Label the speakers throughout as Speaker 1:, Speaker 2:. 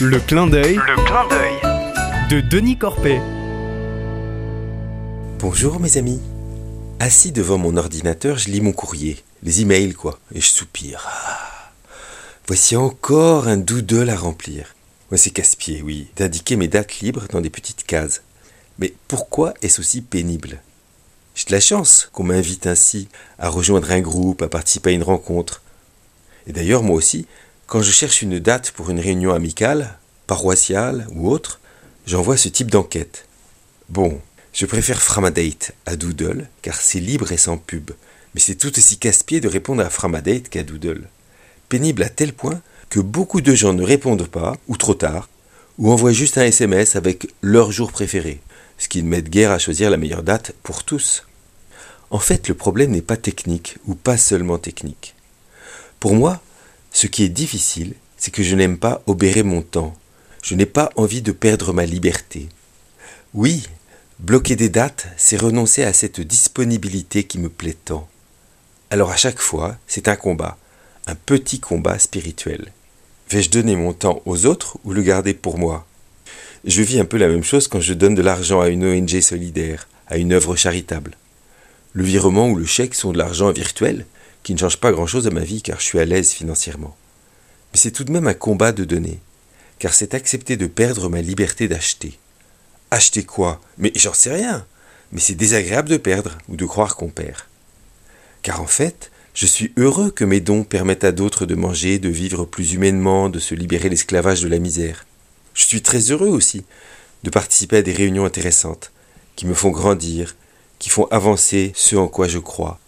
Speaker 1: Le clin d'œil
Speaker 2: Le clin d'œil.
Speaker 1: de Denis Corpet.
Speaker 3: Bonjour mes amis. Assis devant mon ordinateur, je lis mon courrier, les emails quoi, et je soupire. Ah. Voici encore un doodle à remplir. Ouais, c'est casse-pied, oui, d'indiquer mes dates libres dans des petites cases. Mais pourquoi est-ce aussi pénible? J'ai de la chance qu'on m'invite ainsi à rejoindre un groupe, à participer à une rencontre. Et d'ailleurs, moi aussi, quand je cherche une date pour une réunion amicale, paroissiale ou autre, j'envoie ce type d'enquête. Bon, je préfère Framadate à Doodle, car c'est libre et sans pub. Mais c'est tout aussi casse-pied de répondre à Framadate qu'à Doodle. Pénible à tel point que beaucoup de gens ne répondent pas, ou trop tard, ou envoient juste un SMS avec leur jour préféré, ce qui ne m'aide guère à choisir la meilleure date pour tous. En fait, le problème n'est pas technique, ou pas seulement technique. Pour moi, ce qui est difficile, c'est que je n'aime pas obérer mon temps. Je n'ai pas envie de perdre ma liberté. Oui, bloquer des dates, c'est renoncer à cette disponibilité qui me plaît tant. Alors à chaque fois, c'est un combat, un petit combat spirituel. Vais-je donner mon temps aux autres ou le garder pour moi? Je vis un peu la même chose quand je donne de l'argent à une ONG solidaire, à une œuvre charitable. Le virement ou le chèque sont de l'argent virtuel, qui ne change pas grand-chose à ma vie car je suis à l'aise financièrement. Mais c'est tout de même un combat de donner, car c'est accepter de perdre ma liberté d'acheter. Acheter quoi? Mais j'en sais rien. Mais c'est désagréable de perdre ou de croire qu'on perd. Car en fait, je suis heureux que mes dons permettent à d'autres de manger, de vivre plus humainement, de se libérer l'esclavage de la misère. Je suis très heureux aussi de participer à des réunions intéressantes, qui me font grandir, qui font avancer ce en quoi je crois,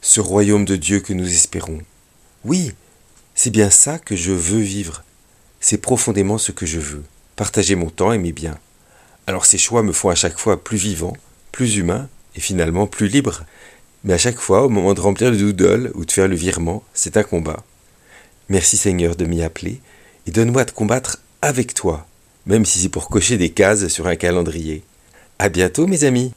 Speaker 3: ce royaume de Dieu que nous espérons. Oui, c'est bien ça que je veux vivre. C'est profondément ce que je veux. Partager mon temps et mes biens. Alors ces choix me font à chaque fois plus vivant, plus humain et finalement plus libre. Mais à chaque fois, au moment de remplir le doodle ou de faire le virement, c'est un combat. Merci Seigneur de m'y appeler et donne-moi de combattre avec toi, même si c'est pour cocher des cases sur un calendrier. À bientôt mes amis.